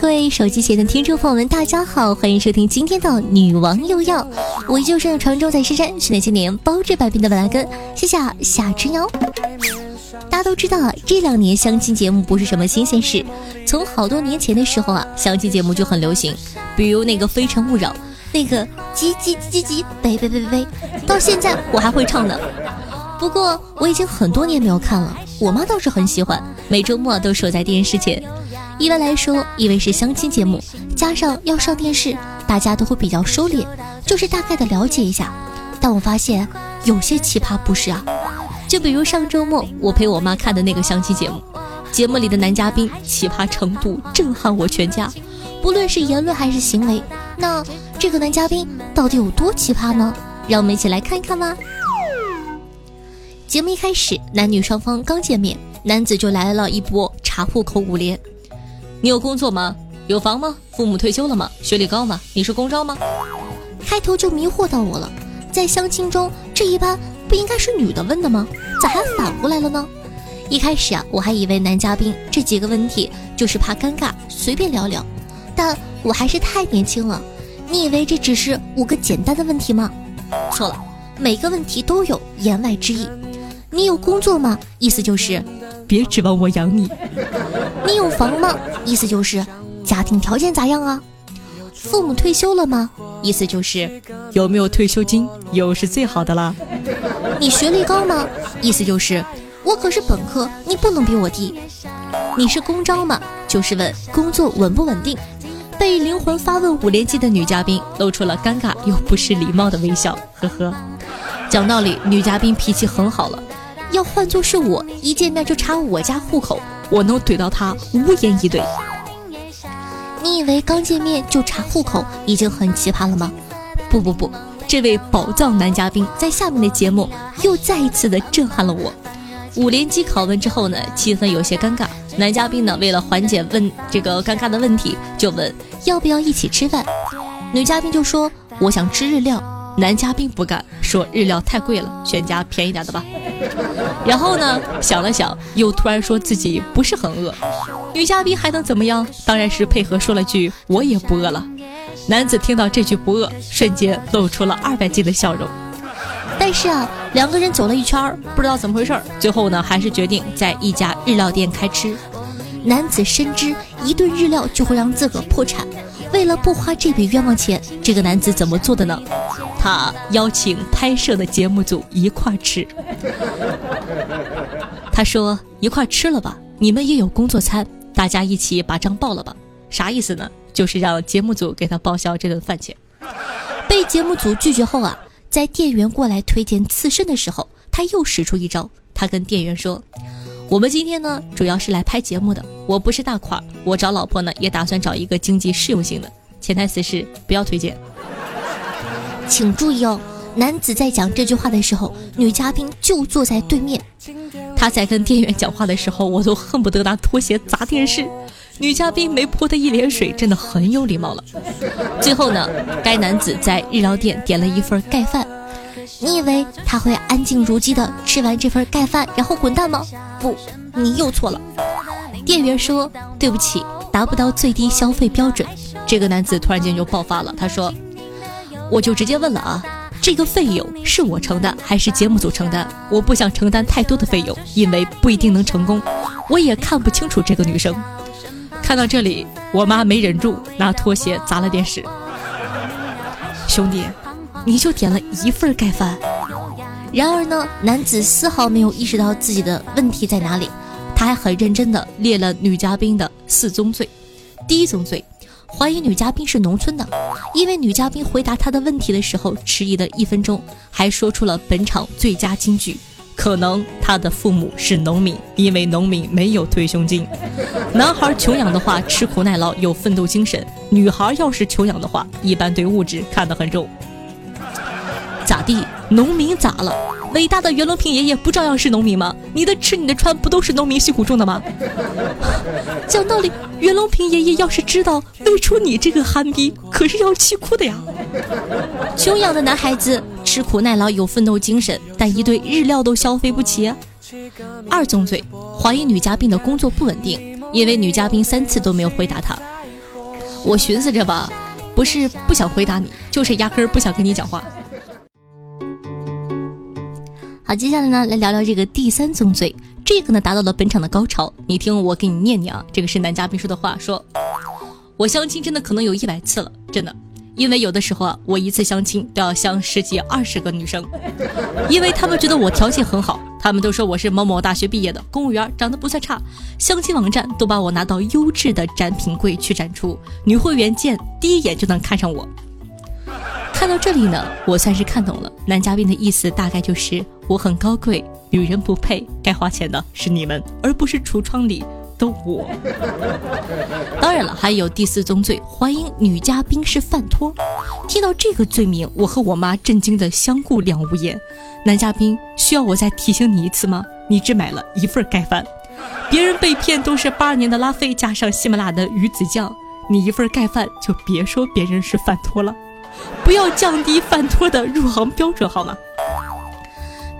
各位手机前的听众朋友们，大家好，欢迎收听今天的《女王又要》，我依旧是常州在深山训练千年包治百病的本来根，谢谢夏之瑶。大家都知道啊，这两年相亲节目不是什么新鲜事，从好多年前的时候啊，相亲节目就很流行，比如那个《非诚勿扰》，那个叽叽叽叽，呗呗呗呗呗，到现在我还会唱呢。不过我已经很多年没有看了，我妈倒是很喜欢，每周末都守在电视前。一般来说，因为是相亲节目，加上要上电视，大家都会比较收敛，就是大概的了解一下。但我发现有些奇葩不是啊，就比如上周末我陪我妈看的那个相亲节目，节目里的男嘉宾奇葩程度震撼我全家，不论是言论还是行为。那这个男嘉宾到底有多奇葩呢？让我们一起来看一看吧。节目一开始，男女双方刚见面，男子就来了一波查户口五连。你有工作吗？有房吗？父母退休了吗？学历高吗？你是公招吗？开头就迷惑到我了。在相亲中，这一般不应该是女的问的吗？咋还反过来了呢？一开始啊，我还以为男嘉宾这几个问题就是怕尴尬，随便聊聊。但我还是太年轻了，你以为这只是五个简单的问题吗？错了，每个问题都有言外之意。你有工作吗？意思就是别指望我养你。你有房吗？意思就是家庭条件咋样啊？父母退休了吗？意思就是有没有退休金？有是最好的啦。你学历高吗？意思就是我可是本科，你不能比我低。你是公招吗？就是问工作稳不稳定。被灵魂发问五连击的女嘉宾露出了尴尬又不失礼貌的微笑，呵呵。讲道理，女嘉宾脾气很好了。要换做是我，一见面就查我家户口，我能怼到他无言以对。你以为刚见面就查户口已经很奇葩了吗？不不不，这位宝藏男嘉宾在下面的节目又再一次的震撼了我。五连击拷问之后呢，气氛有些尴尬。男嘉宾呢，为了缓解问这个尴尬的问题，就问要不要一起吃饭。女嘉宾就说我想吃日料。男嘉宾不敢说日料太贵了，选家便宜点的吧。然后呢，想了想，又突然说自己不是很饿。女嘉宾还能怎么样？当然是配合说了句我也不饿了。男子听到这句不饿，瞬间露出了二百斤的笑容。但是啊，两个人走了一圈，不知道怎么回事，最后呢，还是决定在一家日料店开吃。男子深知一顿日料就会让自个破产。为了不花这笔冤枉钱，这个男子怎么做的呢？他邀请拍摄的节目组一块吃。他说：“一块吃了吧，你们也有工作餐，大家一起把账报了吧。”啥意思呢？就是让节目组给他报销这顿饭钱。被节目组拒绝后啊，在店员过来推荐刺身的时候，他又使出一招。他跟店员说。我们今天呢，主要是来拍节目的。我不是大款，我找老婆呢，也打算找一个经济适用性的。潜台词是不要推荐。请注意哦，男子在讲这句话的时候，女嘉宾就坐在对面。他在跟店员讲话的时候，我都恨不得拿拖鞋砸电视。女嘉宾没泼他一脸水，真的很有礼貌了。最后呢，该男子在日料店点了一份盖饭。你以为他会安静如鸡的吃完这份盖饭，然后滚蛋吗？不，你又错了。店员说：“对不起，达不到最低消费标准。”这个男子突然间就爆发了，他说：“我就直接问了啊，这个费用是我承担还是节目组承担？我不想承担太多的费用，因为不一定能成功。我也看不清楚这个女生。”看到这里，我妈没忍住，拿拖鞋砸了电视。兄弟。你就点了一份盖饭，然而呢，男子丝毫没有意识到自己的问题在哪里，他还很认真的列了女嘉宾的四宗罪。第一宗罪，怀疑女嘉宾是农村的，因为女嘉宾回答他的问题的时候迟疑了一分钟，还说出了本场最佳金句：“可能他的父母是农民，因为农民没有退休金。男孩穷养的话，吃苦耐劳有奋斗精神；女孩要是穷养的话，一般对物质看得很重。咋地？农民咋了？伟大的袁隆平爷爷不照样是农民吗？你的吃你的穿不都是农民辛苦种的吗？讲道理，袁隆平爷爷要是知道喂出你这个憨逼，可是要气哭的呀。穷养的男孩子吃苦耐劳有奋斗精神，但一对日料都消费不起。二宗罪：怀疑女嘉宾的工作不稳定，因为女嘉宾三次都没有回答他。我寻思着吧，不是不想回答你，就是压根儿不想跟你讲话。好，接下来呢，来聊聊这个第三宗罪。这个呢，达到了本场的高潮。你听我给你念念啊，这个是男嘉宾说的话，说我相亲真的可能有一百次了，真的。因为有的时候啊，我一次相亲都要相十几二十个女生，因为他们觉得我条件很好，他们都说我是某某大学毕业的公务员，长得不算差。相亲网站都把我拿到优质的展品柜去展出，女会员见第一眼就能看上我。看到这里呢，我算是看懂了男嘉宾的意思，大概就是我很高贵，女人不配，该花钱的是你们，而不是橱窗里的我。当然了，还有第四宗罪，怀疑女嘉宾是饭托。听到这个罪名，我和我妈震惊的相顾两无言。男嘉宾需要我再提醒你一次吗？你只买了一份盖饭，别人被骗都是八二年的拉菲加上喜马拉雅的鱼子酱，你一份盖饭就别说别人是饭托了。不要降低饭托的入行标准好吗？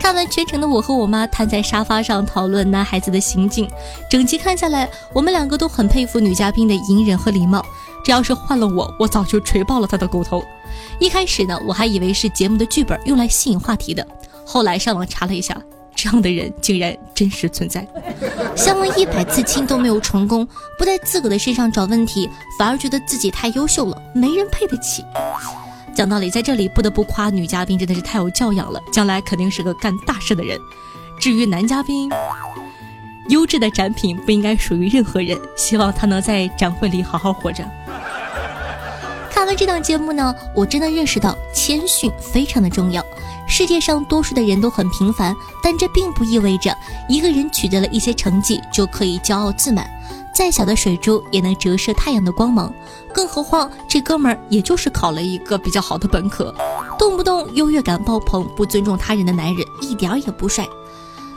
看完全程的我和我妈瘫在沙发上讨论男孩子的行径，整集看下来，我们两个都很佩服女嘉宾的隐忍和礼貌。这要是换了我，我早就锤爆了他的狗头。一开始呢，我还以为是节目的剧本用来吸引话题的，后来上网查了一下，这样的人竟然真实存在。相了一百次亲都没有成功，不在自个的身上找问题，反而觉得自己太优秀了，没人配得起。讲道理，在这里不得不夸女嘉宾真的是太有教养了，将来肯定是个干大事的人。至于男嘉宾，优质的展品不应该属于任何人，希望他能在展会里好好活着。这档节目呢，我真的认识到谦逊非常的重要。世界上多数的人都很平凡，但这并不意味着一个人取得了一些成绩就可以骄傲自满。再小的水珠也能折射太阳的光芒，更何况这哥们儿也就是考了一个比较好的本科，动不动优越感爆棚、不尊重他人的男人一点也不帅。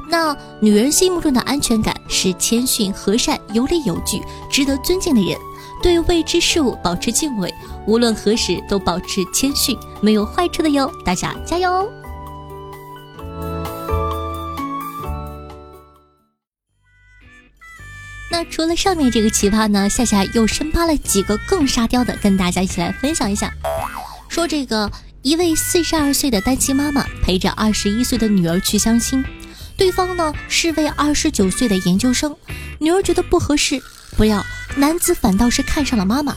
那女人心目中的安全感是谦逊、和善、有理有据、值得尊敬的人，对未知事物保持敬畏，无论何时都保持谦逊，没有坏处的哟。大家加油！那除了上面这个奇葩呢，夏夏又深扒了几个更沙雕的，跟大家一起来分享一下。说这个一位四十二岁的单亲妈妈陪着二十一岁的女儿去相亲，对方呢是位二十九岁的研究生，女儿觉得不合适，不料，男子反倒是看上了妈妈，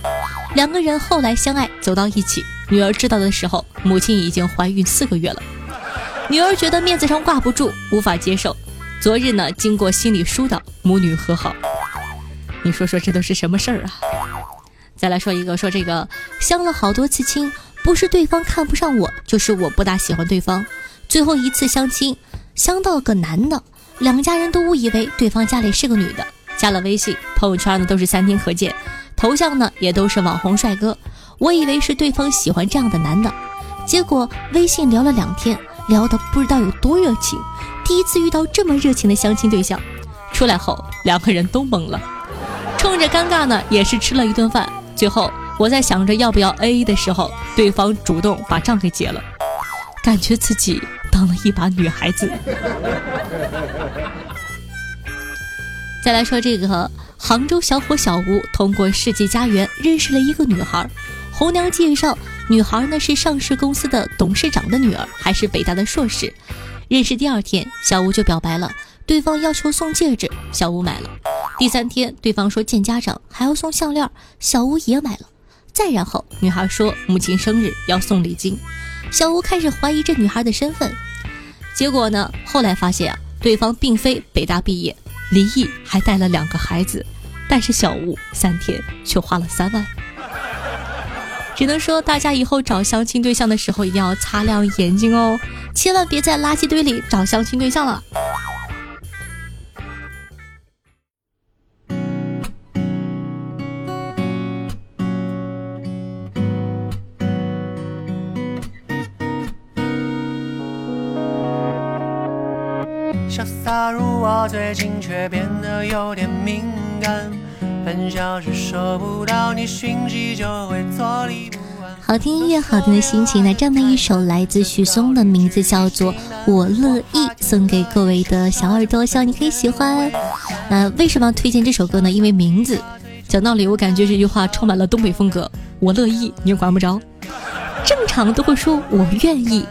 两个人后来相爱走到一起。女儿知道的时候，母亲已经怀孕四个月了，女儿觉得面子上挂不住，无法接受。昨日呢，经过心理疏导，母女和好。你说说这都是什么事儿啊？再来说一个，说这个相了好多次亲，不是对方看不上我，就是我不大喜欢对方。最后一次相亲，相到个男的，两家人都误以为对方家里是个女的，加了微信，朋友圈呢都是三天可见，头像呢也都是网红帅哥。我以为是对方喜欢这样的男的，结果微信聊了两天，聊得不知道有多热情。第一次遇到这么热情的相亲对象，出来后两个人都懵了。冲着尴尬呢，也是吃了一顿饭。最后我在想着要不要 A A 的时候，对方主动把账给结了，感觉自己当了一把女孩子。再来说这个杭州小伙小吴，通过世纪佳缘认识了一个女孩。红娘介绍，女孩呢是上市公司的董事长的女儿，还是北大的硕士。认识第二天，小吴就表白了，对方要求送戒指，小吴买了。第三天，对方说见家长还要送项链，小吴也买了。再然后，女孩说母亲生日要送礼金，小吴开始怀疑这女孩的身份。结果呢，后来发现啊，对方并非北大毕业，离异还带了两个孩子，但是小吴三天却花了三万。只能说大家以后找相亲对象的时候一定要擦亮眼睛哦，千万别在垃圾堆里找相亲对象了。我，最近却变得有点敏感。分晓时收不到你讯息，就会坐立不安。好听音乐，好听的心情。那这么一首来自许嵩的名字叫做《我乐意》，送给各位的小耳朵，希望你可以喜欢。那为什么要推荐这首歌呢？因为名字。讲道理，我感觉这句话充满了东北风格。我乐意，你又管不着。正常都会说我愿意。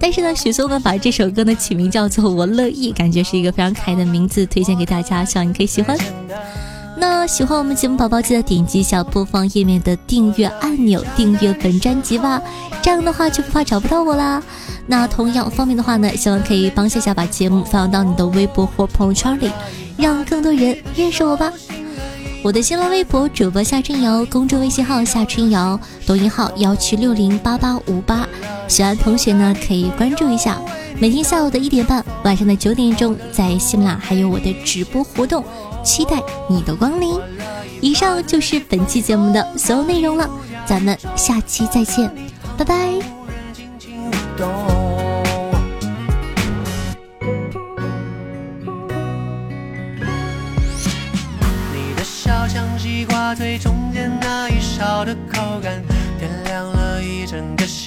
但是呢，许嵩呢把这首歌呢起名叫做《我乐意》，感觉是一个非常可爱的名字，推荐给大家，希望你可以喜欢。那喜欢我们节目宝宝，记得点击一下播放页面的订阅按钮，订阅本专辑吧，这样的话就不怕找不到我啦。那同样方便的话呢，希望可以帮夏夏把节目发到你的微博或朋友圈里，让更多人认识我吧。我的新浪微博主播夏春瑶，公众微信号夏春瑶，抖音号幺七六零八八五八。喜欢同学呢可以关注一下，每天下午的一点半，晚上的九点钟，在喜马拉还有我的直播活动，期待你的光临。以上就是本期节目的所有内容了，咱们下期再见，拜拜。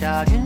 夏天